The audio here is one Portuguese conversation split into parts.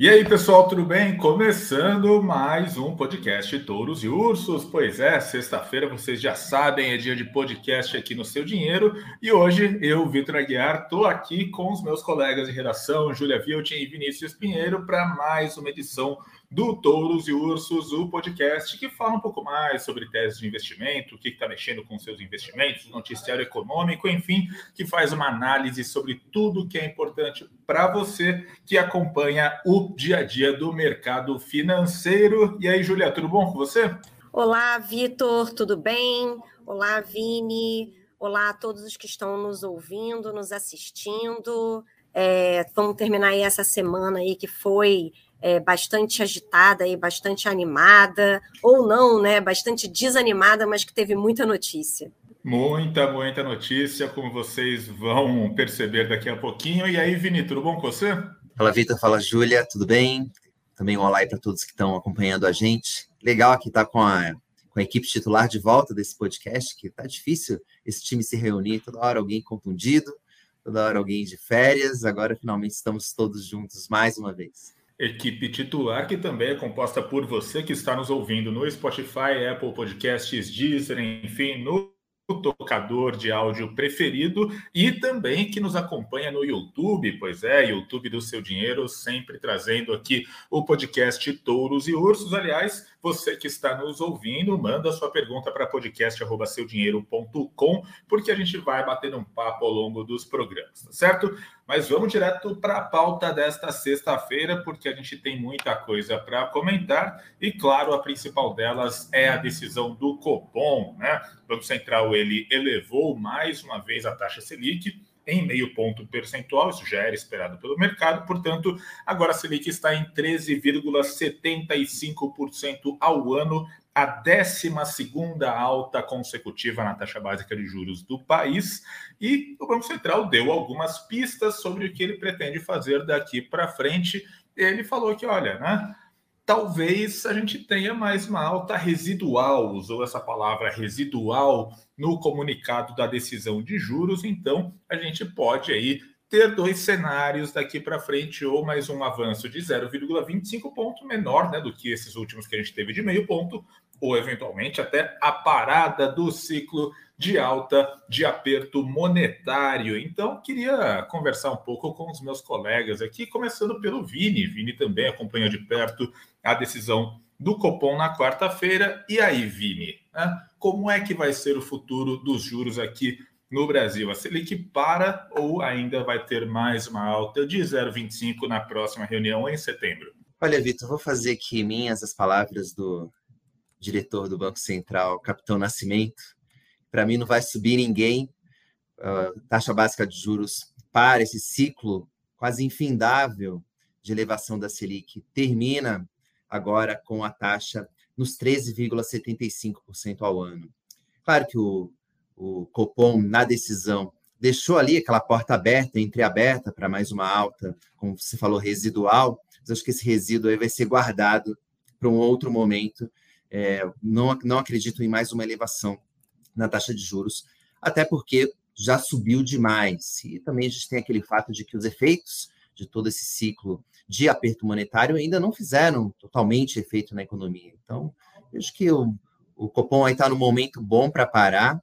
E aí, pessoal, tudo bem? Começando mais um podcast Touros e Ursos. Pois é, sexta-feira, vocês já sabem, é dia de podcast aqui no Seu Dinheiro. E hoje eu, Vitor Aguiar, estou aqui com os meus colegas de redação, Júlia Viltin e Vinícius Pinheiro, para mais uma edição do Touros e Ursos, o podcast que fala um pouco mais sobre teses de investimento, o que está mexendo com seus investimentos, noticiário econômico, enfim, que faz uma análise sobre tudo que é importante para você que acompanha o dia a dia do mercado financeiro. E aí, Julia, tudo bom com você? Olá, Vitor, tudo bem? Olá, Vini. Olá a todos os que estão nos ouvindo, nos assistindo. É, vamos terminar aí essa semana aí que foi é, bastante agitada e bastante animada, ou não, né? Bastante desanimada, mas que teve muita notícia. Muita, muita notícia, como vocês vão perceber daqui a pouquinho. E aí, Vini, tudo bom com você? Fala, Vitor. Fala, Júlia. Tudo bem? Também um olá para todos que estão acompanhando a gente. Legal aqui estar tá com a, com a equipe titular de volta desse podcast, que tá difícil esse time se reunir. Toda hora alguém contundido, toda hora alguém de férias. Agora, finalmente, estamos todos juntos mais uma vez equipe titular, que também é composta por você que está nos ouvindo no Spotify, Apple Podcasts, Deezer, enfim, no tocador de áudio preferido e também que nos acompanha no YouTube, pois é, YouTube do Seu Dinheiro, sempre trazendo aqui o podcast Touros e Ursos. Aliás, você que está nos ouvindo, manda sua pergunta para podcast@seudinheiro.com, porque a gente vai batendo um papo ao longo dos programas, tá certo? Mas vamos direto para a pauta desta sexta-feira, porque a gente tem muita coisa para comentar. E, claro, a principal delas é a decisão do Copom, né? O Banco Central ele elevou mais uma vez a taxa Selic em meio ponto percentual, isso já era esperado pelo mercado, portanto, agora a Selic está em 13,75% ao ano, a 12 alta consecutiva na taxa básica de juros do país, e o Banco Central deu algumas pistas sobre o que ele pretende fazer daqui para frente. Ele falou que, olha, né? talvez a gente tenha mais uma alta residual, usou essa palavra residual no comunicado da decisão de juros, então a gente pode aí ter dois cenários daqui para frente, ou mais um avanço de 0,25 ponto menor né, do que esses últimos que a gente teve de meio ponto, ou eventualmente até a parada do ciclo de alta de aperto monetário. Então, queria conversar um pouco com os meus colegas aqui, começando pelo Vini. Vini também acompanhou de perto a decisão do Copom na quarta-feira. E aí, Vini, né? como é que vai ser o futuro dos juros aqui no Brasil? A Selic para ou ainda vai ter mais uma alta de 0,25 na próxima reunião em setembro? Olha, Vitor, vou fazer aqui minhas as palavras do diretor do Banco Central, Capitão Nascimento. Para mim, não vai subir ninguém. Uh, taxa básica de juros para esse ciclo quase infindável de elevação da Selic termina agora com a taxa nos 13,75% ao ano. Claro que o, o Copom, na decisão, deixou ali aquela porta aberta, entreaberta para mais uma alta, como você falou, residual, mas acho que esse resíduo aí vai ser guardado para um outro momento. É, não, não acredito em mais uma elevação na taxa de juros, até porque já subiu demais. E também a gente tem aquele fato de que os efeitos de todo esse ciclo de aperto monetário ainda não fizeram totalmente efeito na economia. Então, acho que o, o Copom aí está no momento bom para parar,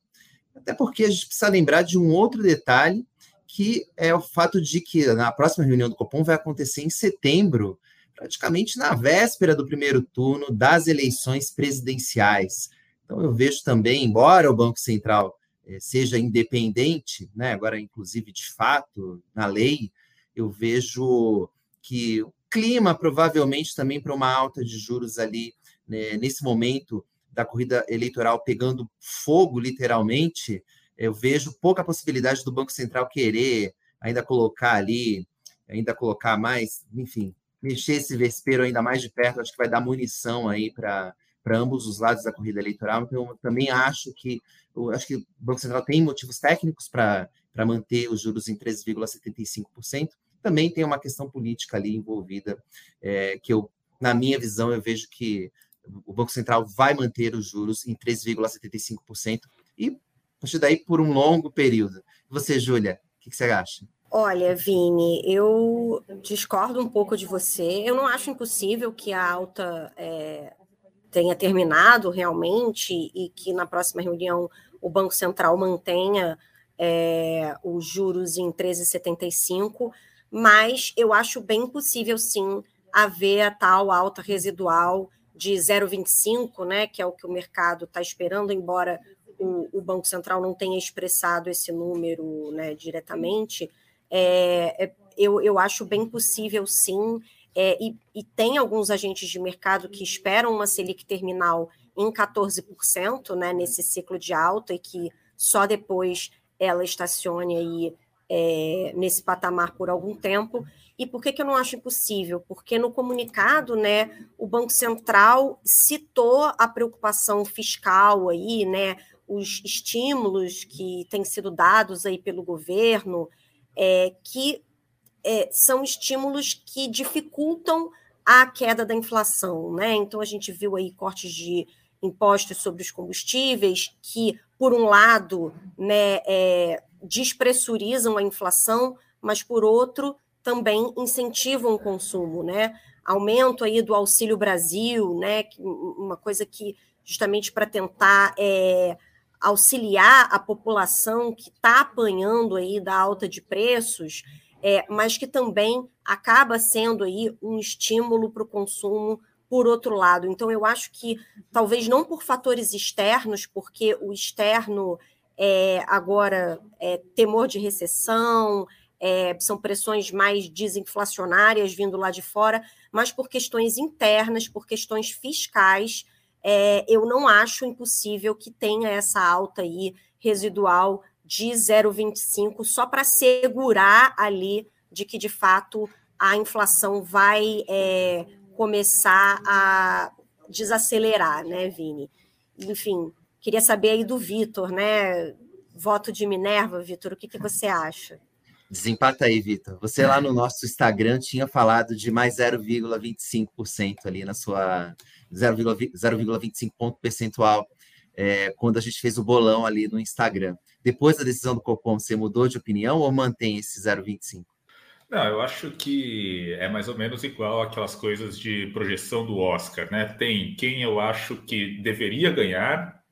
até porque a gente precisa lembrar de um outro detalhe, que é o fato de que na próxima reunião do Copom vai acontecer em setembro, praticamente na véspera do primeiro turno das eleições presidenciais. Então, eu vejo também, embora o Banco Central eh, seja independente, né, agora, inclusive, de fato, na lei, eu vejo que o clima, provavelmente, também para uma alta de juros ali, né, nesse momento da corrida eleitoral pegando fogo, literalmente, eu vejo pouca possibilidade do Banco Central querer ainda colocar ali, ainda colocar mais, enfim, mexer esse vespeiro ainda mais de perto, acho que vai dar munição aí para ambos os lados da corrida eleitoral. Então, eu também acho que eu acho que o Banco Central tem motivos técnicos para manter os juros em 13,75%. Também tem uma questão política ali envolvida, é, que eu, na minha visão, eu vejo que o Banco Central vai manter os juros em 3,75% e a partir daí por um longo período. Você, Júlia, o que, que você acha? Olha, Vini, eu discordo um pouco de você. Eu não acho impossível que a alta é, tenha terminado realmente e que na próxima reunião o Banco Central mantenha é, os juros em 13,75, mas eu acho bem possível sim haver a tal alta residual de 0,25, né, que é o que o mercado está esperando, embora o, o, Banco Central não tenha expressado esse número né, diretamente, é, é, eu, eu acho bem possível sim, é, e, e, tem alguns agentes de mercado que esperam uma Selic terminal em 14%, né, nesse ciclo de alta, e que só depois ela estacione aí é, nesse patamar por algum tempo. E por que, que eu não acho impossível? Porque no comunicado, né, o Banco Central citou a preocupação fiscal aí, né, os estímulos que têm sido dados aí pelo governo, é, que é, são estímulos que dificultam a queda da inflação, né? Então a gente viu aí cortes de impostos sobre os combustíveis que, por um lado, né, é, despressurizam a inflação, mas por outro também incentivam o consumo, né? Aumento aí do Auxílio Brasil, né? Uma coisa que justamente para tentar é, auxiliar a população que está apanhando aí da alta de preços, é, mas que também acaba sendo aí um estímulo para o consumo por outro lado. Então, eu acho que talvez não por fatores externos, porque o externo é agora é temor de recessão, é, são pressões mais desinflacionárias vindo lá de fora, mas por questões internas, por questões fiscais, é, eu não acho impossível que tenha essa alta aí residual de 0,25 só para segurar ali de que de fato a inflação vai é, começar a desacelerar, né, Vini? Enfim, queria saber aí do Vitor, né? Voto de Minerva, Vitor, o que, que você acha? Desempata aí, Vitor. Você lá no nosso Instagram tinha falado de mais 0,25% ali na sua 0,25 ponto percentual é, quando a gente fez o bolão ali no Instagram. Depois da decisão do Copom, você mudou de opinião ou mantém esse 0,25? Não, eu acho que é mais ou menos igual aquelas coisas de projeção do Oscar, né? Tem quem eu acho que deveria ganhar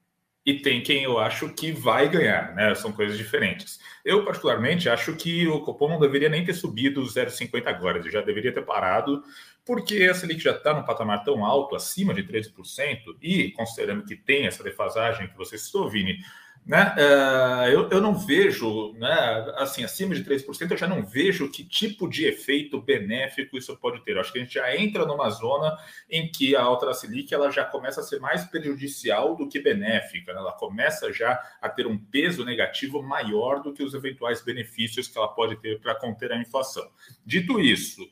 e tem quem eu acho que vai ganhar, né? São coisas diferentes. Eu, particularmente, acho que o Copom não deveria nem ter subido 0,50 agora, ele já deveria ter parado, porque a Selic já está num patamar tão alto, acima de 13%, e considerando que tem essa defasagem que você citou, Vini, né, uh, eu, eu não vejo, né, assim, acima de 3%, eu já não vejo que tipo de efeito benéfico isso pode ter. Eu acho que a gente já entra numa zona em que a alta da Selic ela já começa a ser mais prejudicial do que benéfica, né? ela começa já a ter um peso negativo maior do que os eventuais benefícios que ela pode ter para conter a inflação. Dito isso,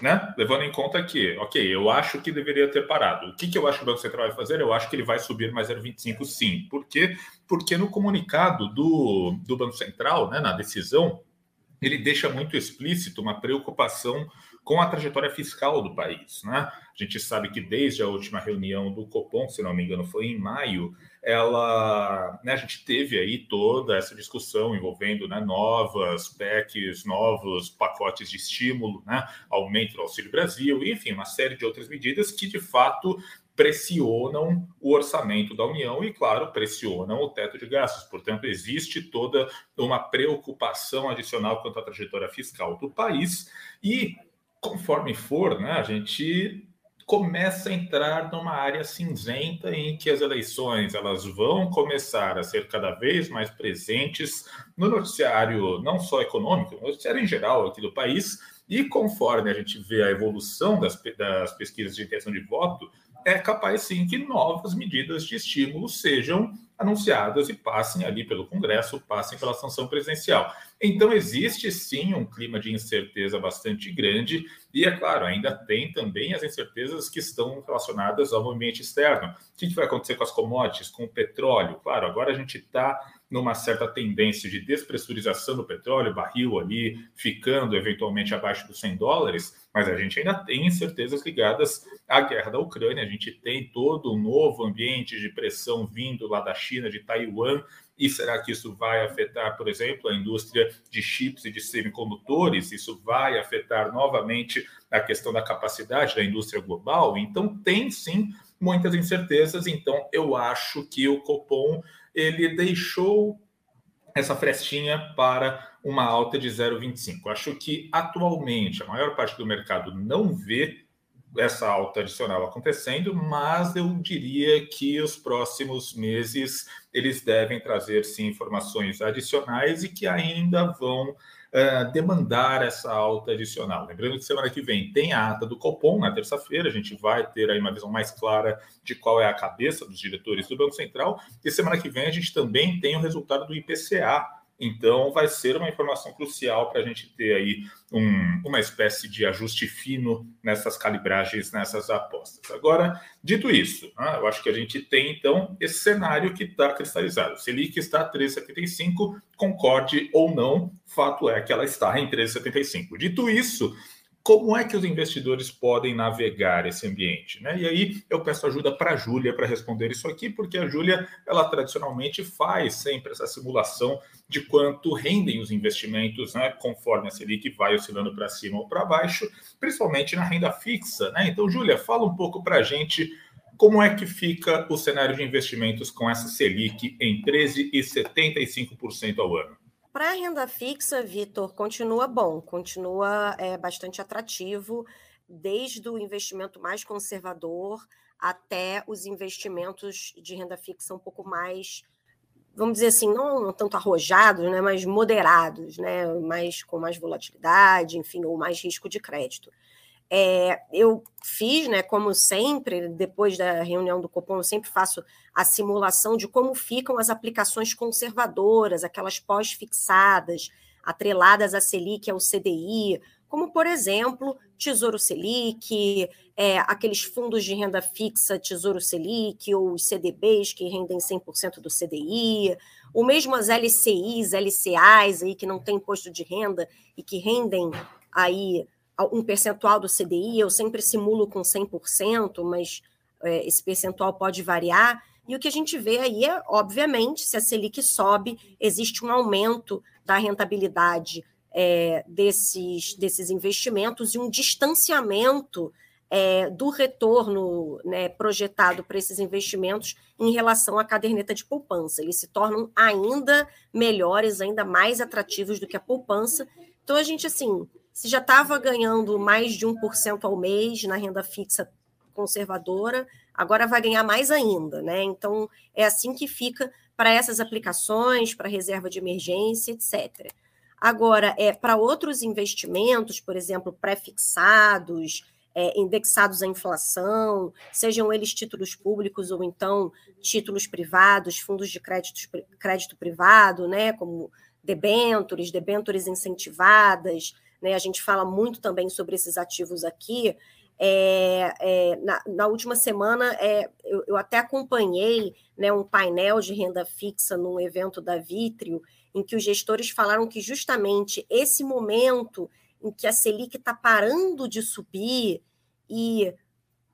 né? Levando em conta que, ok, eu acho que deveria ter parado. O que, que eu acho que o Banco Central vai fazer? Eu acho que ele vai subir mais 0,25 sim. Por quê? Porque no comunicado do, do Banco Central, né, na decisão, ele deixa muito explícito uma preocupação com a trajetória fiscal do país. Né? A gente sabe que desde a última reunião do Copom, se não me engano, foi em maio, ela, né, a gente teve aí toda essa discussão envolvendo né, novas PECs, novos pacotes de estímulo, né, aumento do Auxílio Brasil, enfim, uma série de outras medidas que de fato pressionam o orçamento da União e, claro, pressionam o teto de gastos. Portanto, existe toda uma preocupação adicional quanto à trajetória fiscal do país e, conforme for, né, a gente começa a entrar numa área cinzenta em que as eleições elas vão começar a ser cada vez mais presentes no noticiário não só econômico, no noticiário em geral aqui do país, e conforme a gente vê a evolução das, das pesquisas de intenção de voto, é capaz sim que novas medidas de estímulo sejam anunciadas e passem ali pelo Congresso, passem pela sanção presidencial. Então, existe sim um clima de incerteza bastante grande, e é claro, ainda tem também as incertezas que estão relacionadas ao ambiente externo. O que vai acontecer com as commodities, com o petróleo? Claro, agora a gente está numa certa tendência de despressurização do petróleo, barril ali ficando eventualmente abaixo dos 100 dólares, mas a gente ainda tem incertezas ligadas à guerra da Ucrânia, a gente tem todo um novo ambiente de pressão vindo lá da China, de Taiwan, e será que isso vai afetar, por exemplo, a indústria de chips e de semicondutores? Isso vai afetar novamente a questão da capacidade da indústria global? Então, tem sim muitas incertezas. Então, eu acho que o Copom ele deixou essa frestinha para uma alta de 0,25. Acho que atualmente a maior parte do mercado não vê essa alta adicional acontecendo, mas eu diria que os próximos meses eles devem trazer sim informações adicionais e que ainda vão uh, demandar essa alta adicional. Lembrando que semana que vem tem a ata do Copom na terça-feira, a gente vai ter aí uma visão mais clara de qual é a cabeça dos diretores do Banco Central e semana que vem a gente também tem o resultado do IPCA então, vai ser uma informação crucial para a gente ter aí um, uma espécie de ajuste fino nessas calibragens, nessas apostas. Agora, dito isso, né, eu acho que a gente tem, então, esse cenário que está cristalizado. Selic está a 3,75, concorde ou não, fato é que ela está em 3,75. Dito isso, como é que os investidores podem navegar esse ambiente? Né? E aí eu peço ajuda para a Júlia para responder isso aqui, porque a Júlia, ela tradicionalmente faz sempre essa simulação de quanto rendem os investimentos, né, conforme a Selic vai oscilando para cima ou para baixo, principalmente na renda fixa. Né? Então, Júlia, fala um pouco para a gente como é que fica o cenário de investimentos com essa Selic em 13,75% ao ano. Para a renda fixa, Vitor, continua bom, continua é, bastante atrativo, desde o investimento mais conservador até os investimentos de renda fixa um pouco mais, vamos dizer assim, não, tanto arrojados, né, mas moderados, né, mais, com mais volatilidade, enfim, ou mais risco de crédito. É, eu fiz, né, como sempre, depois da reunião do Copom, eu sempre faço a simulação de como ficam as aplicações conservadoras, aquelas pós-fixadas, atreladas à Selic, ao CDI, como, por exemplo, Tesouro Selic, é, aqueles fundos de renda fixa Tesouro Selic, ou os CDBs que rendem 100% do CDI, ou mesmo as LCIs, LCAs, aí, que não têm imposto de renda e que rendem aí um percentual do CDI, eu sempre simulo com 100%, mas é, esse percentual pode variar. E o que a gente vê aí é, obviamente, se a Selic sobe, existe um aumento da rentabilidade é, desses, desses investimentos e um distanciamento é, do retorno né, projetado para esses investimentos em relação à caderneta de poupança. Eles se tornam ainda melhores, ainda mais atrativos do que a poupança. Então, a gente, assim, se já estava ganhando mais de 1% ao mês na renda fixa conservadora, agora vai ganhar mais ainda, né? Então, é assim que fica para essas aplicações, para reserva de emergência, etc. Agora, é, para outros investimentos, por exemplo, pré-fixados, é, indexados à inflação, sejam eles títulos públicos ou então títulos privados, fundos de crédito, crédito privado, né, como debentures, debentures incentivadas, né? A gente fala muito também sobre esses ativos aqui. É, é, na, na, última semana, é, eu, eu, até acompanhei né, um painel de renda fixa num evento da Vitrio, em que os gestores falaram que justamente esse momento em que a Selic está parando de subir e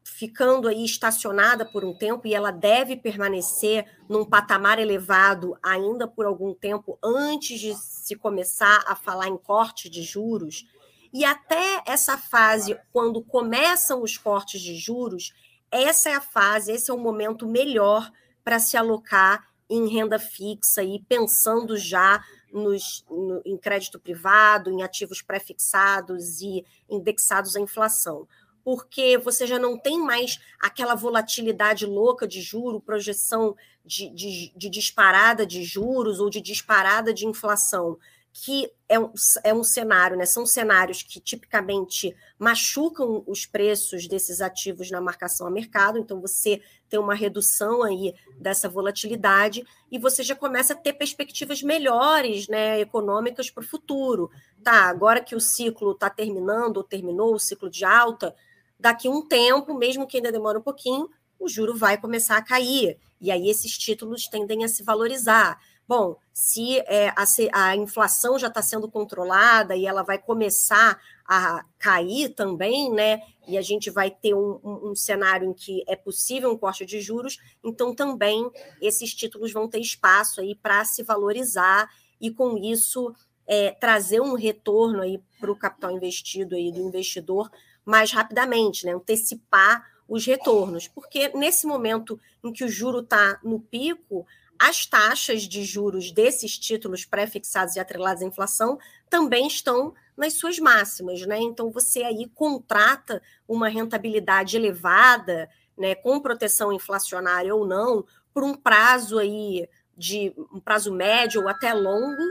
ficando aí estacionada por um tempo e ela deve permanecer num patamar elevado ainda por algum tempo antes de se começar a falar em corte de juros. E até essa fase, quando começam os cortes de juros, essa é a fase, esse é o momento melhor para se alocar em renda fixa e pensando já nos, no, em crédito privado, em ativos pré-fixados e indexados à inflação. Porque você já não tem mais aquela volatilidade louca de juro, projeção de, de, de disparada de juros ou de disparada de inflação, que é um, é um cenário, né? São cenários que tipicamente machucam os preços desses ativos na marcação a mercado, então você tem uma redução aí dessa volatilidade e você já começa a ter perspectivas melhores, né, econômicas para o futuro. Tá, agora que o ciclo está terminando ou terminou o ciclo de alta, daqui um tempo, mesmo que ainda demore um pouquinho, o juro vai começar a cair. E aí esses títulos tendem a se valorizar. Bom, se é, a, a, inflação já está sendo controlada e ela vai começar a cair também, né? E a gente vai ter um, um, um, cenário em que é possível um corte de juros, então também esses títulos vão ter espaço aí para se valorizar e com isso é, trazer um retorno aí para o capital investido aí do investidor mais rapidamente, né? Antecipar os retornos, porque nesse momento em que o juro está no pico, as taxas de juros desses títulos pré-fixados e atrelados à inflação também estão nas suas máximas, né? Então você aí contrata uma rentabilidade elevada, né, com proteção inflacionária ou não, por um prazo aí de um prazo médio ou até longo,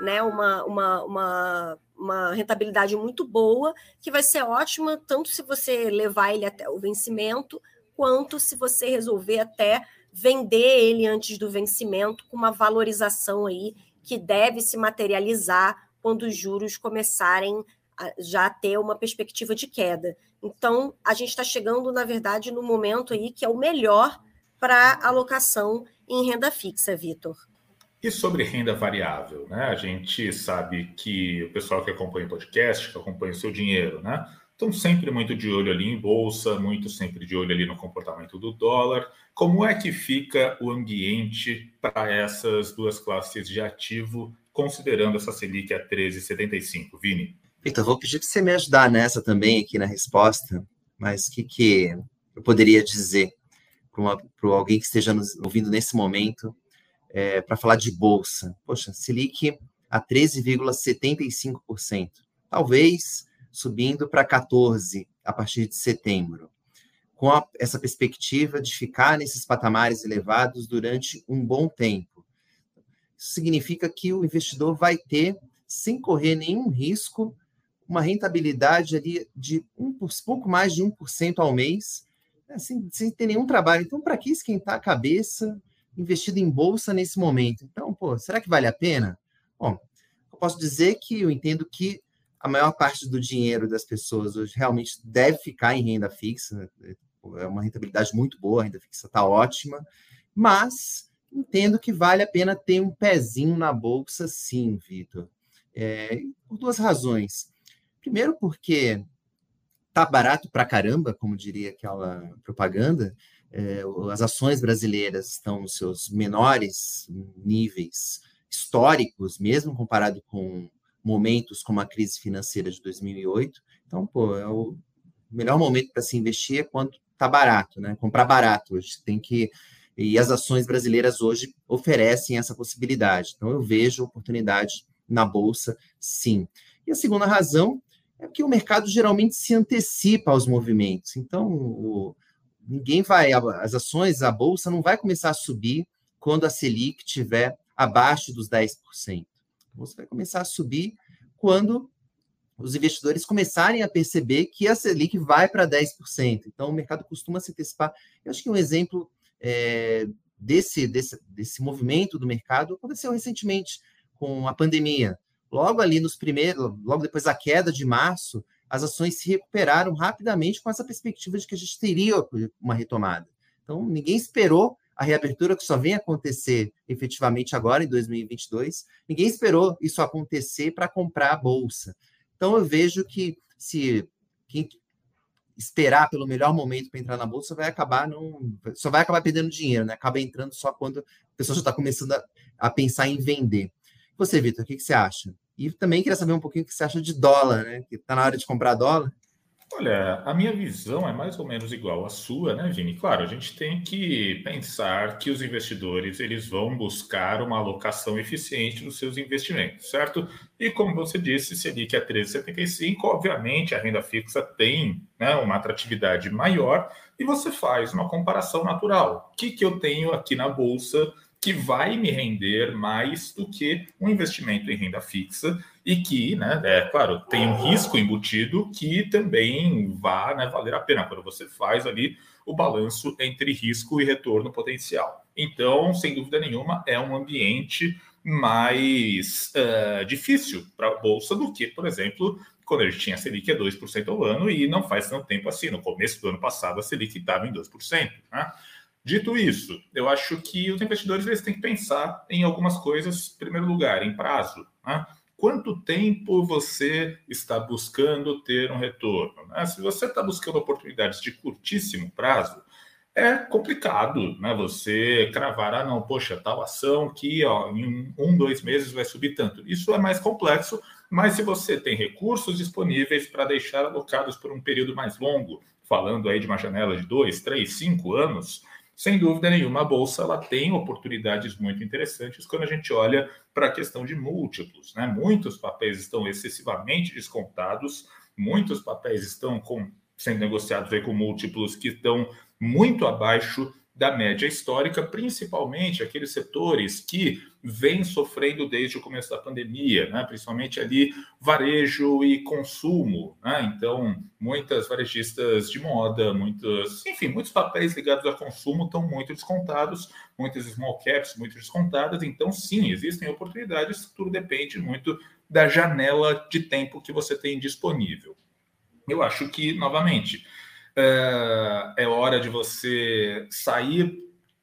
né? Uma, uma, uma uma rentabilidade muito boa, que vai ser ótima tanto se você levar ele até o vencimento, quanto se você resolver até vender ele antes do vencimento com uma valorização aí que deve se materializar quando os juros começarem a já ter uma perspectiva de queda. Então, a gente está chegando, na verdade, no momento aí que é o melhor para alocação em renda fixa, Vitor. E sobre renda variável, né? A gente sabe que o pessoal que acompanha o podcast, que acompanha o seu dinheiro, né? Estão sempre muito de olho ali em bolsa, muito sempre de olho ali no comportamento do dólar. Como é que fica o ambiente para essas duas classes de ativo, considerando essa Selic a 13,75, Vini? Vitor, vou pedir para você me ajudar nessa também aqui na resposta, mas o que, que eu poderia dizer para alguém que esteja nos ouvindo nesse momento é, para falar de bolsa. Poxa, Selic a 13,75%, talvez subindo para 14% a partir de setembro, com a, essa perspectiva de ficar nesses patamares elevados durante um bom tempo. Isso significa que o investidor vai ter, sem correr nenhum risco, uma rentabilidade ali de um, pouco mais de 1% ao mês, né, sem, sem ter nenhum trabalho. Então, para que esquentar a cabeça? investido em bolsa nesse momento. Então, pô, será que vale a pena? Bom, eu posso dizer que eu entendo que a maior parte do dinheiro das pessoas hoje realmente deve ficar em renda fixa. Né? É uma rentabilidade muito boa, a renda fixa está ótima, mas entendo que vale a pena ter um pezinho na bolsa, sim, Vitor. É, por duas razões. Primeiro, porque tá barato pra caramba, como diria aquela propaganda, é, as ações brasileiras estão nos seus menores níveis históricos, mesmo comparado com momentos como a crise financeira de 2008. Então, pô, é o melhor momento para se investir é quando está barato, né? Comprar barato hoje tem que e as ações brasileiras hoje oferecem essa possibilidade. Então, eu vejo oportunidade na bolsa, sim. E a segunda razão é que o mercado geralmente se antecipa aos movimentos. Então, o, ninguém vai, as ações, a bolsa não vai começar a subir quando a Selic estiver abaixo dos 10%. Bolsa vai começar a subir quando os investidores começarem a perceber que a Selic vai para 10%. Então, o mercado costuma se antecipar. Eu acho que um exemplo é, desse, desse, desse movimento do mercado aconteceu recentemente com a pandemia. Logo ali nos primeiros, logo depois da queda de março, as ações se recuperaram rapidamente com essa perspectiva de que a gente teria uma retomada. Então, ninguém esperou a reabertura que só vem acontecer efetivamente agora, em 2022. Ninguém esperou isso acontecer para comprar a bolsa. Então, eu vejo que se quem esperar pelo melhor momento para entrar na bolsa vai acabar não só vai acabar perdendo dinheiro, né? Acaba entrando só quando a pessoa já está começando a, a, pensar em vender. Você, Vitor, o que, que você acha? E também queria saber um pouquinho o que você acha de dólar, né? Que está na hora de comprar dólar. Olha, a minha visão é mais ou menos igual à sua, né, Vini? Claro, a gente tem que pensar que os investidores eles vão buscar uma alocação eficiente dos seus investimentos, certo? E como você disse, se ali que é 13,75, obviamente a renda fixa tem né, uma atratividade maior e você faz uma comparação natural. O que, que eu tenho aqui na bolsa que vai me render mais do que um investimento em renda fixa e que, né, é claro, tem um risco embutido que também vai né, valer a pena quando você faz ali o balanço entre risco e retorno potencial. Então, sem dúvida nenhuma, é um ambiente mais uh, difícil para a Bolsa do que, por exemplo, quando a gente tinha a Selic a 2% ao ano e não faz tanto tempo assim. No começo do ano passado, a Selic estava em 2%. Né? Dito isso, eu acho que os investidores eles têm que pensar em algumas coisas, em primeiro lugar, em prazo. Né? Quanto tempo você está buscando ter um retorno? Né? Se você está buscando oportunidades de curtíssimo prazo, é complicado, né? Você cravar, ah, não, poxa, tal ação que ó, em um, dois meses vai subir tanto. Isso é mais complexo, mas se você tem recursos disponíveis para deixar alocados por um período mais longo, falando aí de uma janela de dois, três, cinco anos, sem dúvida nenhuma, a bolsa ela tem oportunidades muito interessantes quando a gente olha para a questão de múltiplos. Né? Muitos papéis estão excessivamente descontados, muitos papéis estão com, sendo negociados aí com múltiplos que estão muito abaixo da média histórica, principalmente aqueles setores que vêm sofrendo desde o começo da pandemia, né? principalmente ali varejo e consumo. Né? Então, muitas varejistas de moda, muitos, enfim, muitos papéis ligados a consumo estão muito descontados, muitas small caps muito descontadas. Então, sim, existem oportunidades, tudo depende muito da janela de tempo que você tem disponível. Eu acho que, novamente, é, é hora de você sair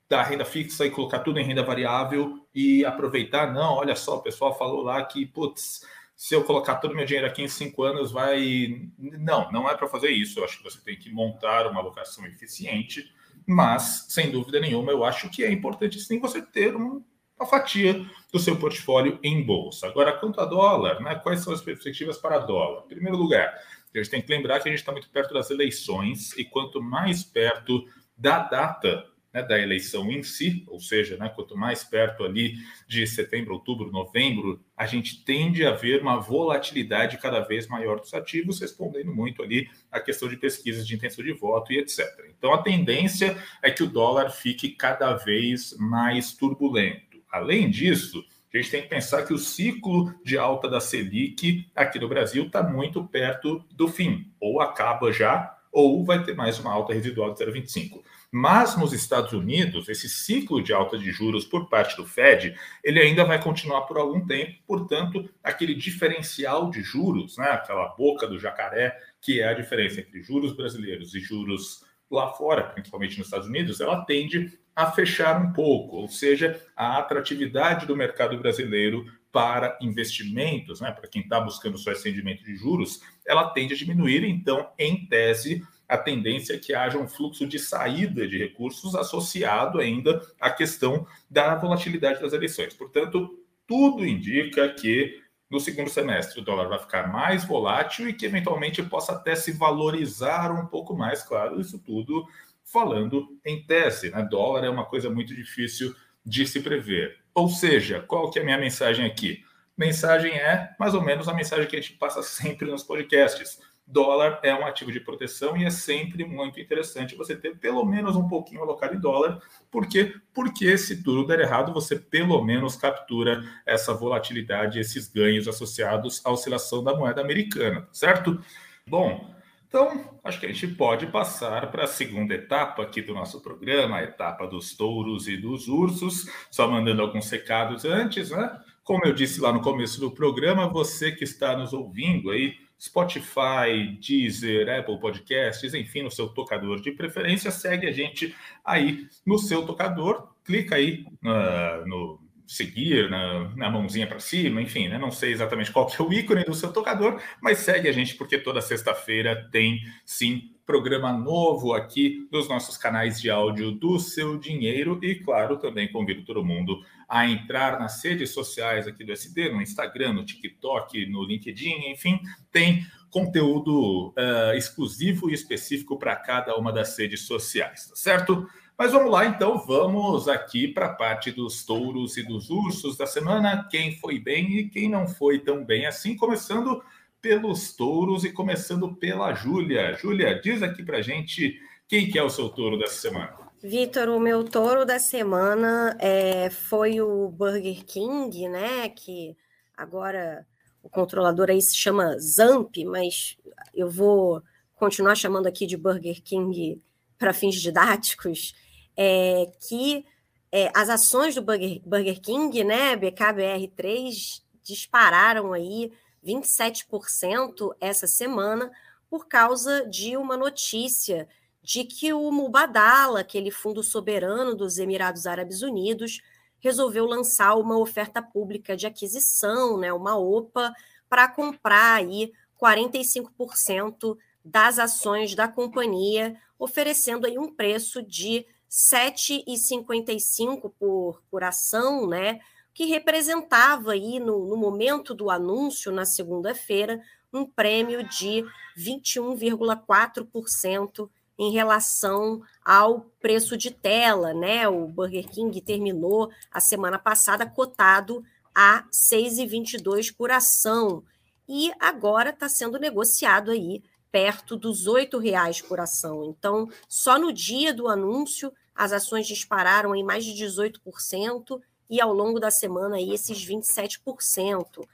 da renda fixa e colocar tudo em renda variável e aproveitar. Não, olha só, o pessoal falou lá que, putz, se eu colocar todo o meu dinheiro aqui em cinco anos, vai. Não, não é para fazer isso. Eu acho que você tem que montar uma alocação eficiente, mas, sem dúvida nenhuma, eu acho que é importante sim você ter um, uma fatia do seu portfólio em bolsa. Agora, quanto a dólar, né, quais são as perspectivas para dólar? Em primeiro lugar, a gente tem que lembrar que a gente está muito perto das eleições, e quanto mais perto da data né, da eleição em si, ou seja, né, quanto mais perto ali de setembro, outubro, novembro, a gente tende a ver uma volatilidade cada vez maior dos ativos, respondendo muito ali à questão de pesquisas de intenção de voto e etc. Então a tendência é que o dólar fique cada vez mais turbulento. Além disso, a gente tem que pensar que o ciclo de alta da Selic aqui no Brasil está muito perto do fim, ou acaba já, ou vai ter mais uma alta residual de 0,25. Mas nos Estados Unidos, esse ciclo de alta de juros por parte do Fed, ele ainda vai continuar por algum tempo, portanto, aquele diferencial de juros, né, aquela boca do jacaré, que é a diferença entre juros brasileiros e juros lá fora, principalmente nos Estados Unidos, ela tende a fechar um pouco, ou seja, a atratividade do mercado brasileiro para investimentos, né, para quem está buscando só esse rendimento de juros, ela tende a diminuir. Então, em tese, a tendência é que haja um fluxo de saída de recursos associado ainda à questão da volatilidade das eleições. Portanto, tudo indica que no segundo semestre o dólar vai ficar mais volátil e que eventualmente possa até se valorizar um pouco mais, claro, isso tudo falando em tese. Né? Dólar é uma coisa muito difícil de se prever. Ou seja, qual que é a minha mensagem aqui? Mensagem é mais ou menos a mensagem que a gente passa sempre nos podcasts. Dólar é um ativo de proteção e é sempre muito interessante você ter pelo menos um pouquinho alocado em dólar. Por quê? Porque se tudo der errado, você pelo menos captura essa volatilidade, esses ganhos associados à oscilação da moeda americana, certo? Bom, então, acho que a gente pode passar para a segunda etapa aqui do nosso programa, a etapa dos touros e dos ursos, só mandando alguns recados antes, né? Como eu disse lá no começo do programa, você que está nos ouvindo aí, Spotify, Deezer, Apple Podcasts, enfim, no seu tocador de preferência, segue a gente aí no seu tocador, clica aí uh, no seguir na, na mãozinha para cima, enfim, né? não sei exatamente qual que é o ícone do seu tocador, mas segue a gente porque toda sexta-feira tem sim programa novo aqui nos nossos canais de áudio do seu dinheiro e claro, também convido todo mundo a entrar nas redes sociais aqui do SD, no Instagram, no TikTok, no LinkedIn, enfim, tem conteúdo uh, exclusivo e específico para cada uma das redes sociais, tá certo? Mas vamos lá, então, vamos aqui para a parte dos touros e dos ursos da semana. Quem foi bem e quem não foi tão bem assim, começando pelos touros e começando pela Júlia. Júlia, diz aqui para gente quem que é o seu touro dessa semana. Vitor, o meu touro da semana é, foi o Burger King, né? Que agora o controlador aí se chama Zamp, mas eu vou continuar chamando aqui de Burger King para fins didáticos é, que é, as ações do Burger, Burger King, né, BKBR3, dispararam aí 27% essa semana por causa de uma notícia de que o Mubadala, aquele fundo soberano dos Emirados Árabes Unidos, resolveu lançar uma oferta pública de aquisição, né, uma OPA, para comprar aí 45% das ações da companhia, oferecendo aí um preço de 7,55 por, por ação, né? Que representava aí no, no momento do anúncio na segunda-feira um prêmio de 21,4% em relação ao preço de tela, né? O Burger King terminou a semana passada cotado a 6,22 por ação e agora está sendo negociado aí perto dos R$ reais por ação. Então, só no dia do anúncio, as ações dispararam em mais de 18% e ao longo da semana aí esses 27%.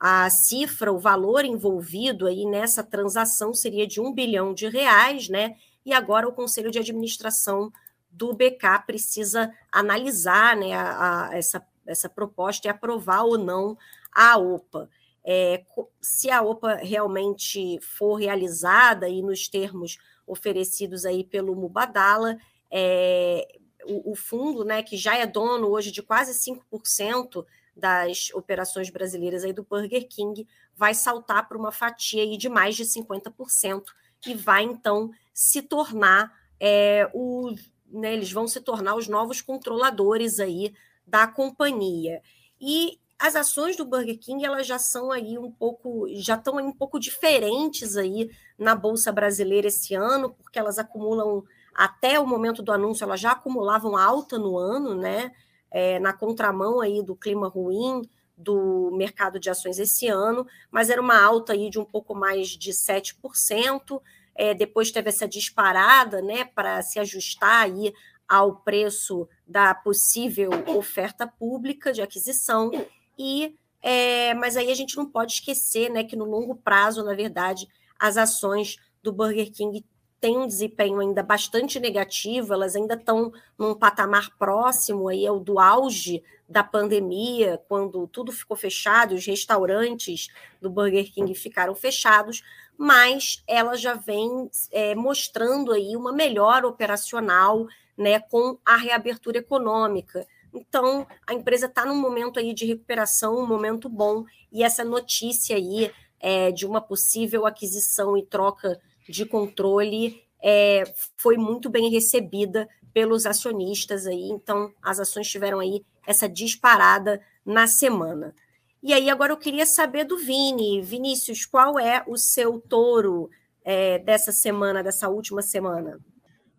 A cifra, o valor envolvido aí nessa transação seria de um bilhão de reais, né? E agora o Conselho de Administração do BK precisa analisar né, a, a, essa, essa proposta e aprovar ou não a OPA. É, se a OPA realmente for realizada e nos termos oferecidos aí pelo Mubadala, é, o, o, fundo, né, que já é dono hoje de quase 5% das operações brasileiras aí do Burger King, vai saltar para uma fatia aí de mais de 50% e vai então se tornar é, o, né, eles vão se tornar os novos controladores aí da companhia. E as ações do Burger King elas já são aí um pouco, já estão um pouco diferentes aí na bolsa brasileira esse ano, porque elas acumulam até o momento do anúncio, elas já acumulavam alta no ano, né? É, na contramão aí do clima ruim do mercado de ações esse ano, mas era uma alta aí de um pouco mais de 7%. É, depois teve essa disparada, né, para se ajustar aí ao preço da possível oferta pública de aquisição e é, mas aí a gente não pode esquecer né, que no longo prazo, na verdade, as ações do Burger King têm um desempenho ainda bastante negativo, elas ainda estão num patamar próximo aí ao do auge da pandemia, quando tudo ficou fechado, os restaurantes do Burger King ficaram fechados, mas ela já vem é, mostrando aí uma melhor operacional né, com a reabertura econômica. Então, a empresa está num momento aí de recuperação, um momento bom, e essa notícia aí é, de uma possível aquisição e troca de controle é, foi muito bem recebida pelos acionistas aí, então as ações tiveram aí essa disparada na semana. E aí agora eu queria saber do Vini. Vinícius, qual é o seu touro é, dessa semana, dessa última semana?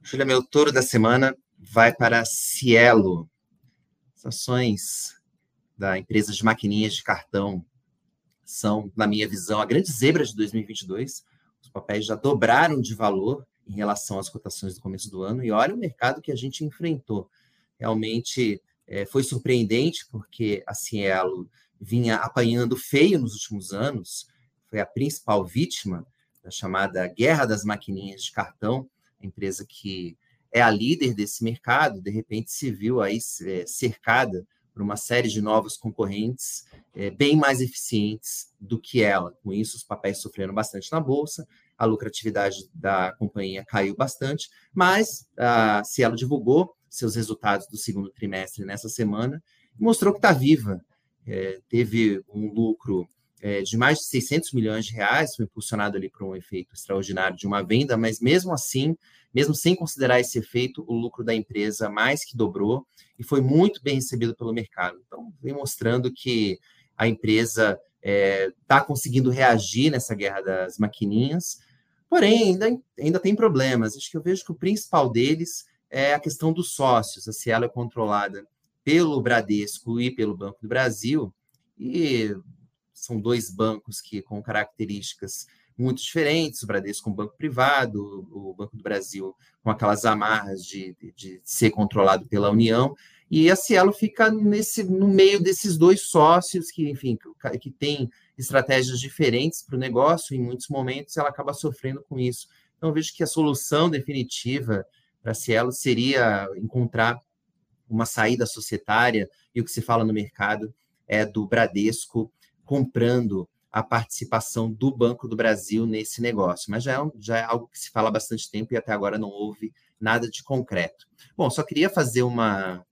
Júlia, meu touro da semana vai para Cielo, as ações da empresa de maquininhas de cartão são, na minha visão, a grande zebra de 2022. Papéis já dobraram de valor em relação às cotações do começo do ano, e olha o mercado que a gente enfrentou. Realmente é, foi surpreendente, porque a Cielo vinha apanhando feio nos últimos anos, foi a principal vítima da chamada Guerra das Maquininhas de Cartão, empresa que é a líder desse mercado, de repente se viu aí é, cercada por uma série de novos concorrentes é, bem mais eficientes do que ela. Com isso, os papéis sofreram bastante na bolsa, a lucratividade da companhia caiu bastante, mas a Cielo divulgou seus resultados do segundo trimestre nessa semana mostrou que está viva. É, teve um lucro é, de mais de 600 milhões de reais, foi impulsionado ali por um efeito extraordinário de uma venda, mas mesmo assim mesmo sem considerar esse efeito, o lucro da empresa mais que dobrou e foi muito bem recebido pelo mercado. Então, vem mostrando que a empresa está é, tá conseguindo reagir nessa guerra das maquininhas, porém, ainda, ainda tem problemas. Acho que eu vejo que o principal deles é a questão dos sócios. A Cielo é controlada pelo Bradesco e pelo Banco do Brasil, e são dois bancos que com características muito diferentes, o Bradesco um banco privado, o Banco do Brasil com aquelas amarras de, de, de ser controlado pela União, e a Cielo fica nesse, no meio desses dois sócios que, enfim, que, tem estratégias diferentes para o negócio, em muitos momentos ela acaba sofrendo com isso. Então, vejo que a solução definitiva para a Cielo seria encontrar uma saída societária, e o que se fala no mercado é do Bradesco comprando a participação do Banco do Brasil nesse negócio, mas já é, já é algo que se fala há bastante tempo e até agora não houve nada de concreto. Bom, só queria fazer uma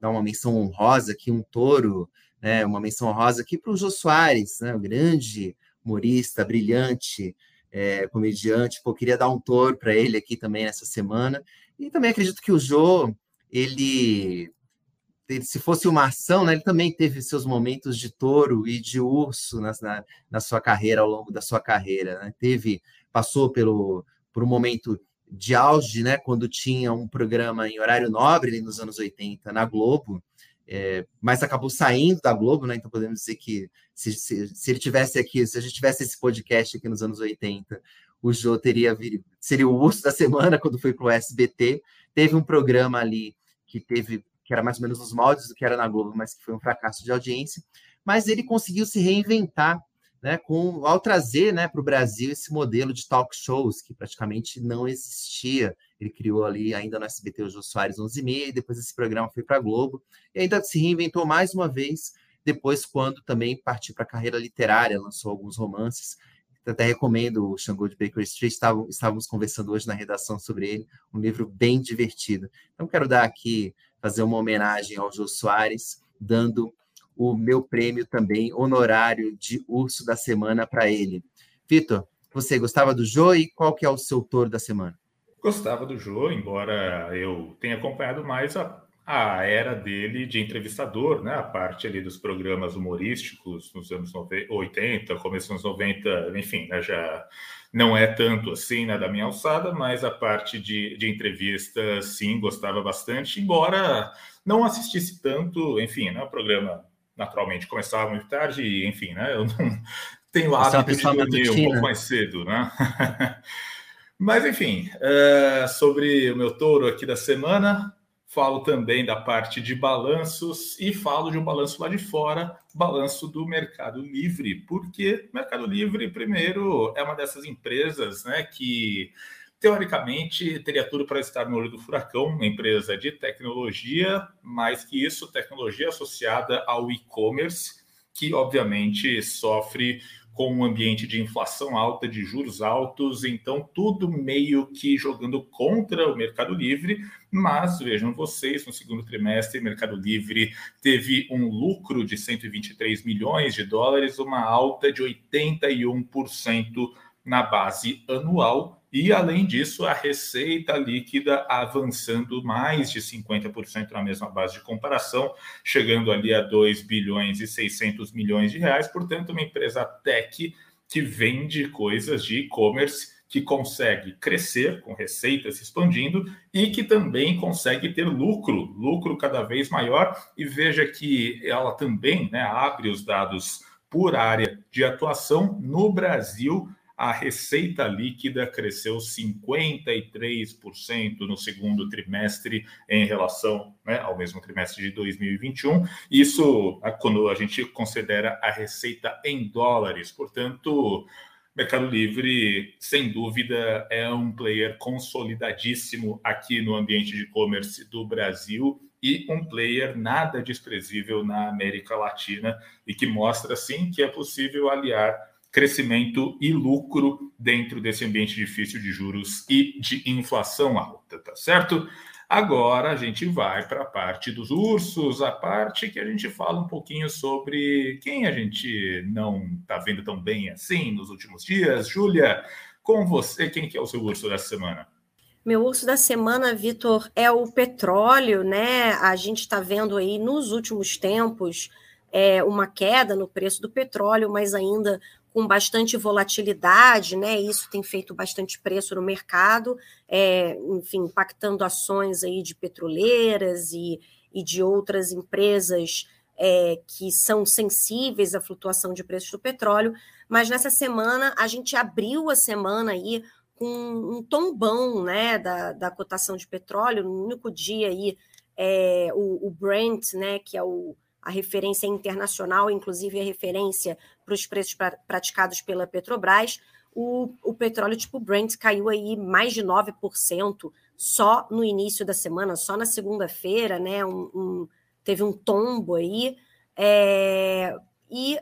dar uma menção honrosa aqui, um touro, né, uma menção honrosa aqui para o Jô Soares, né, o grande humorista, brilhante, é, comediante. Pô, queria dar um touro para ele aqui também nessa semana. E também acredito que o Jô, ele se fosse uma ação, né, ele também teve seus momentos de touro e de urso na, na, na sua carreira, ao longo da sua carreira. Né? Teve, passou pelo, por um momento de auge, né, quando tinha um programa em horário nobre nos anos 80 na Globo, é, mas acabou saindo da Globo, né? Então podemos dizer que se, se, se, ele tivesse aqui, se a gente tivesse esse podcast aqui nos anos 80, o Jô teria seria o urso da semana quando foi para o SBT. Teve um programa ali que teve que era mais ou menos os moldes do que era na Globo, mas que foi um fracasso de audiência. Mas ele conseguiu se reinventar, né, com, ao trazer né, para o Brasil esse modelo de talk shows que praticamente não existia. Ele criou ali ainda no SBT o Jô Soares 11 e meia, e depois esse programa foi para a Globo, e ainda se reinventou mais uma vez, depois quando também partiu para a carreira literária, lançou alguns romances, até recomendo o Xangô de Baker Street, estávamos conversando hoje na redação sobre ele, um livro bem divertido. Então quero dar aqui fazer uma homenagem ao Jô Soares, dando o meu prêmio também honorário de Urso da Semana para ele. Vitor, você gostava do Jô e qual que é o seu touro da semana? Gostava do Jô, embora eu tenha acompanhado mais a, a era dele de entrevistador, né? A parte ali dos programas humorísticos nos anos 90, 80, começo dos 90, enfim, né? já não é tanto assim né, da minha alçada, mas a parte de, de entrevista, sim, gostava bastante, embora não assistisse tanto, enfim, né, o programa naturalmente começava muito tarde, e, enfim, né, eu não tenho hábito de dormir um pouco mais cedo, né? mas, enfim, uh, sobre o meu touro aqui da semana, falo também da parte de balanços e falo de um balanço lá de fora, balanço do Mercado Livre, porque o Mercado Livre, primeiro, é uma dessas empresas né, que teoricamente teria tudo para estar no olho do furacão, uma empresa de tecnologia, mais que isso, tecnologia associada ao e-commerce, que obviamente sofre com um ambiente de inflação alta, de juros altos, então tudo meio que jogando contra o Mercado Livre, mas vejam vocês, no segundo trimestre, o Mercado Livre teve um lucro de 123 milhões de dólares, uma alta de 81% na base anual, e, além disso, a receita líquida avançando mais de 50% na mesma base de comparação, chegando ali a 2 bilhões e 600 milhões de reais. Portanto, uma empresa tech que vende coisas de e-commerce, que consegue crescer com receitas se expandindo e que também consegue ter lucro, lucro cada vez maior. E veja que ela também né, abre os dados por área de atuação no Brasil a receita líquida cresceu 53% no segundo trimestre em relação né, ao mesmo trimestre de 2021. Isso quando a gente considera a receita em dólares. Portanto, Mercado Livre, sem dúvida, é um player consolidadíssimo aqui no ambiente de e-commerce do Brasil e um player nada desprezível na América Latina e que mostra, sim, que é possível aliar crescimento e lucro dentro desse ambiente difícil de juros e de inflação alta, tá certo? Agora a gente vai para a parte dos ursos, a parte que a gente fala um pouquinho sobre quem a gente não está vendo tão bem assim nos últimos dias. Júlia, com você, quem que é o seu urso dessa semana? Meu urso da semana, Vitor, é o petróleo, né? A gente está vendo aí nos últimos tempos é, uma queda no preço do petróleo, mas ainda com bastante volatilidade, né? Isso tem feito bastante preço no mercado, é, enfim, impactando ações aí de petroleiras e, e de outras empresas é, que são sensíveis à flutuação de preços do petróleo. Mas nessa semana a gente abriu a semana aí com um tombão, né, da, da cotação de petróleo. No único dia aí é, o, o Brent, né, que é o a referência internacional, inclusive a referência para os preços pra, praticados pela Petrobras, o, o petróleo tipo Brent caiu aí mais de 9% só no início da semana, só na segunda-feira, né? Um, um, teve um tombo aí. É, e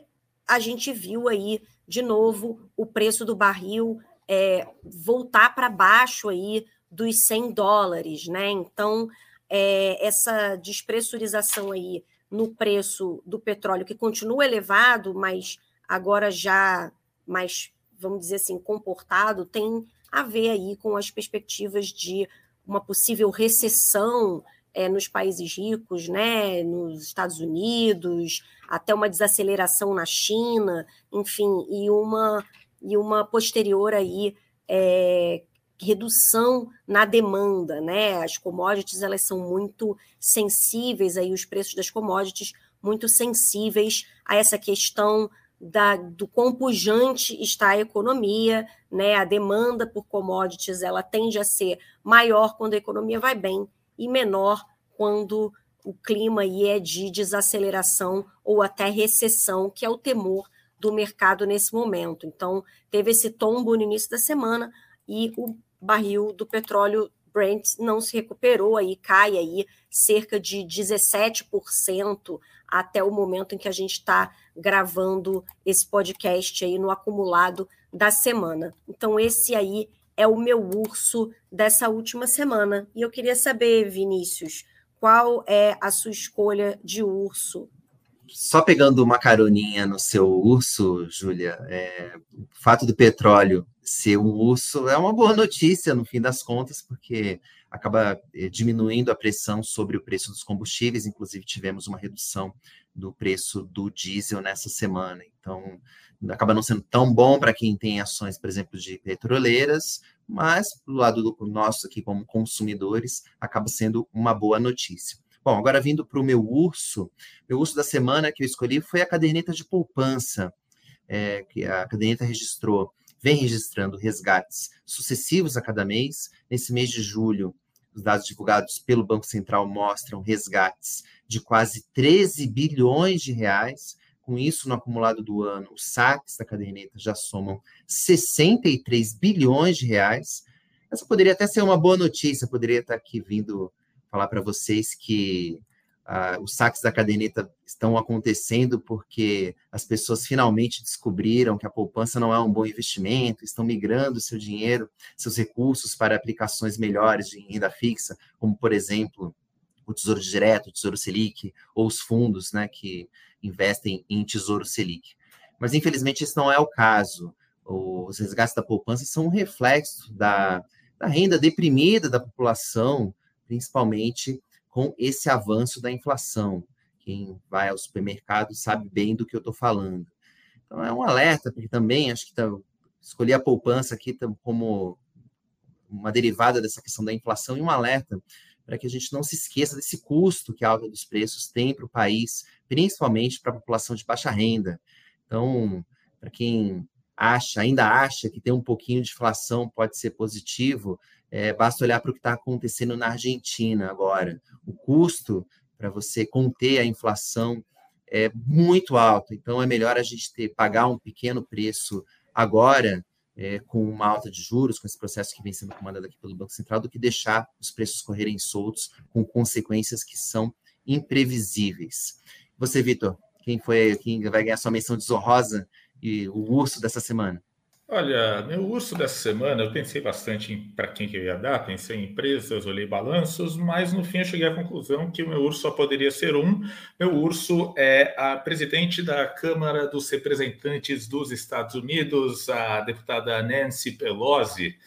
a gente viu aí de novo o preço do barril é, voltar para baixo aí dos 100 dólares, né? Então, é, essa despressurização aí no preço do petróleo, que continua elevado, mas agora já mais, vamos dizer assim, comportado, tem a ver aí com as perspectivas de uma possível recessão é, nos países ricos, né, nos Estados Unidos, até uma desaceleração na China, enfim, e uma, e uma posterior aí é, redução na demanda, né? As commodities elas são muito sensíveis aí os preços das commodities muito sensíveis a essa questão da, do quão pujante está a economia, né? A demanda por commodities ela tende a ser maior quando a economia vai bem e menor quando o clima aí é de desaceleração ou até recessão, que é o temor do mercado nesse momento. Então, teve esse tombo no início da semana e o barril do petróleo Brent não se recuperou aí, cai aí cerca de 17% até o momento em que a gente está gravando esse podcast aí no acumulado da semana. Então, esse aí é o meu urso dessa última semana. E eu queria saber, Vinícius, qual é a sua escolha de urso? Só pegando uma caroninha no seu urso, Júlia, é, o fato do petróleo ser um urso é uma boa notícia no fim das contas, porque acaba é, diminuindo a pressão sobre o preço dos combustíveis. Inclusive, tivemos uma redução do preço do diesel nessa semana. Então, acaba não sendo tão bom para quem tem ações, por exemplo, de petroleiras, mas do lado do nosso aqui como consumidores, acaba sendo uma boa notícia. Bom, agora vindo para o meu urso, meu urso da semana que eu escolhi foi a caderneta de poupança, é, que a caderneta registrou, vem registrando resgates sucessivos a cada mês. Nesse mês de julho, os dados divulgados pelo Banco Central mostram resgates de quase 13 bilhões de reais, com isso, no acumulado do ano, os saques da caderneta já somam 63 bilhões de reais. Essa poderia até ser uma boa notícia, poderia estar aqui vindo falar para vocês que os saques da caderneta estão acontecendo porque as pessoas finalmente descobriram que a poupança não é um bom investimento, estão migrando seu dinheiro, seus recursos para aplicações melhores de renda fixa, como, por exemplo, o Tesouro Direto, o Tesouro Selic, ou os fundos né, que investem em Tesouro Selic. Mas, infelizmente, isso não é o caso. Os resgates da poupança são um reflexo da, da renda deprimida da população, principalmente com esse avanço da inflação. Quem vai ao supermercado sabe bem do que eu estou falando. Então, é um alerta, porque também acho que tá, escolhi a poupança aqui como uma derivada dessa questão da inflação e um alerta para que a gente não se esqueça desse custo que a alta dos preços tem para o país, principalmente para a população de baixa renda. Então, para quem acha, ainda acha que ter um pouquinho de inflação pode ser positivo, é, basta olhar para o que está acontecendo na Argentina agora. O custo para você conter a inflação é muito alto, então é melhor a gente ter, pagar um pequeno preço agora é, com uma alta de juros, com esse processo que vem sendo comandado aqui pelo Banco Central, do que deixar os preços correrem soltos com consequências que são imprevisíveis. Você, Vitor, quem foi quem vai ganhar sua menção desonrosa e o urso dessa semana? Olha, meu urso dessa semana, eu pensei bastante para quem que eu ia dar, pensei em empresas, olhei balanços, mas no fim eu cheguei à conclusão que o meu urso só poderia ser um. Meu urso é a presidente da Câmara dos Representantes dos Estados Unidos, a deputada Nancy Pelosi.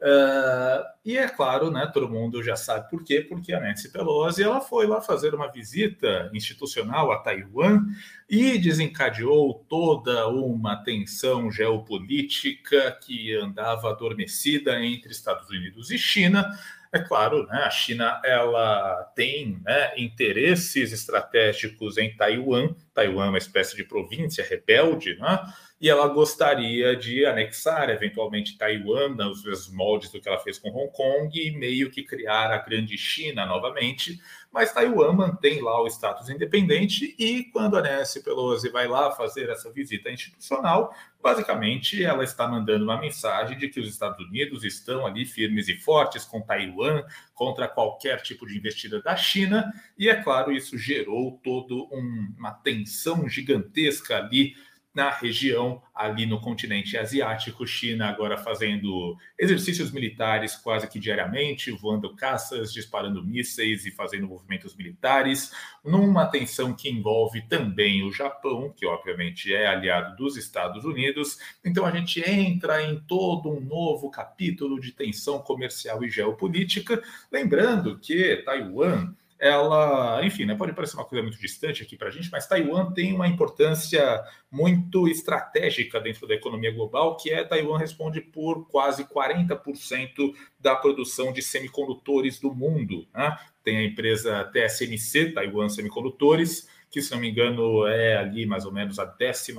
Uh, e é claro, né, todo mundo já sabe por quê, porque a Nancy Pelosi ela foi lá fazer uma visita institucional a Taiwan e desencadeou toda uma tensão geopolítica que andava adormecida entre Estados Unidos e China. É claro, né, a China ela tem né, interesses estratégicos em Taiwan. Taiwan é uma espécie de província rebelde, né? e ela gostaria de anexar eventualmente Taiwan nos moldes do que ela fez com Hong Kong e meio que criar a grande China novamente. Mas Taiwan mantém lá o status independente e quando a Nancy Pelosi vai lá fazer essa visita institucional, basicamente ela está mandando uma mensagem de que os Estados Unidos estão ali firmes e fortes com Taiwan contra qualquer tipo de investida da China. E é claro isso gerou toda um, uma tensão gigantesca ali na região, ali no continente asiático, China agora fazendo exercícios militares quase que diariamente, voando caças, disparando mísseis e fazendo movimentos militares, numa tensão que envolve também o Japão, que obviamente é aliado dos Estados Unidos. Então a gente entra em todo um novo capítulo de tensão comercial e geopolítica, lembrando que Taiwan ela, enfim, né, pode parecer uma coisa muito distante aqui para a gente, mas Taiwan tem uma importância muito estratégica dentro da economia global, que é Taiwan responde por quase 40% da produção de semicondutores do mundo. Né? Tem a empresa TSMC, Taiwan Semicondutores, que, se não me engano, é ali mais ou menos a 12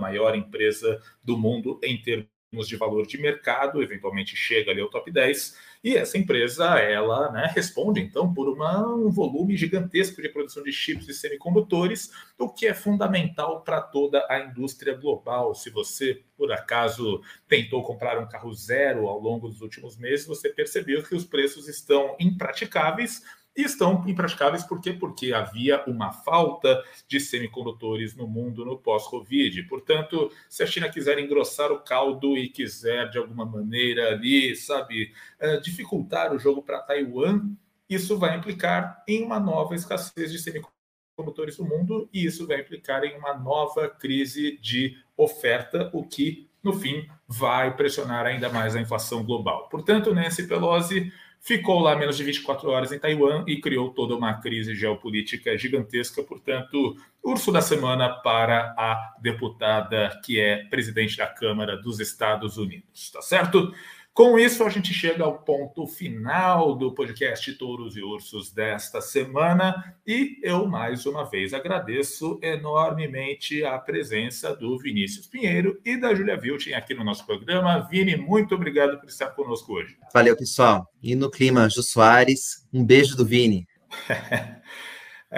maior empresa do mundo em termos de valor de mercado, eventualmente chega ali ao top 10, e essa empresa ela né, responde então por uma, um volume gigantesco de produção de chips e semicondutores, o que é fundamental para toda a indústria global. Se você por acaso tentou comprar um carro zero ao longo dos últimos meses, você percebeu que os preços estão impraticáveis e estão impraticáveis por quê? Porque havia uma falta de semicondutores no mundo no pós-Covid. Portanto, se a China quiser engrossar o caldo e quiser, de alguma maneira, ali, sabe, uh, dificultar o jogo para Taiwan, isso vai implicar em uma nova escassez de semicondutores no mundo e isso vai implicar em uma nova crise de oferta, o que, no fim, vai pressionar ainda mais a inflação global. Portanto, Nancy Pelosi ficou lá menos de 24 horas em Taiwan e criou toda uma crise geopolítica gigantesca. Portanto, urso da semana para a deputada que é presidente da Câmara dos Estados Unidos, tá certo? Com isso, a gente chega ao ponto final do podcast Touros e Ursos desta semana e eu, mais uma vez, agradeço enormemente a presença do Vinícius Pinheiro e da Julia Viltin aqui no nosso programa. Vini, muito obrigado por estar conosco hoje. Valeu, pessoal. E no clima, Jô Soares, um beijo do Vini.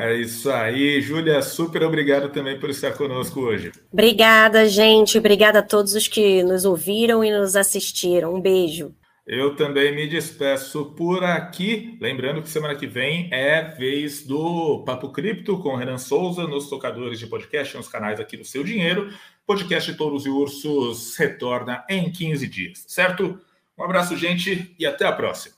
É isso aí, Júlia, super obrigado também por estar conosco hoje. Obrigada, gente. Obrigada a todos os que nos ouviram e nos assistiram. Um beijo. Eu também me despeço por aqui. Lembrando que semana que vem é vez do Papo Cripto com Renan Souza nos tocadores de podcast, nos canais aqui do Seu Dinheiro. Podcast Touros e Ursos retorna em 15 dias, certo? Um abraço, gente, e até a próxima.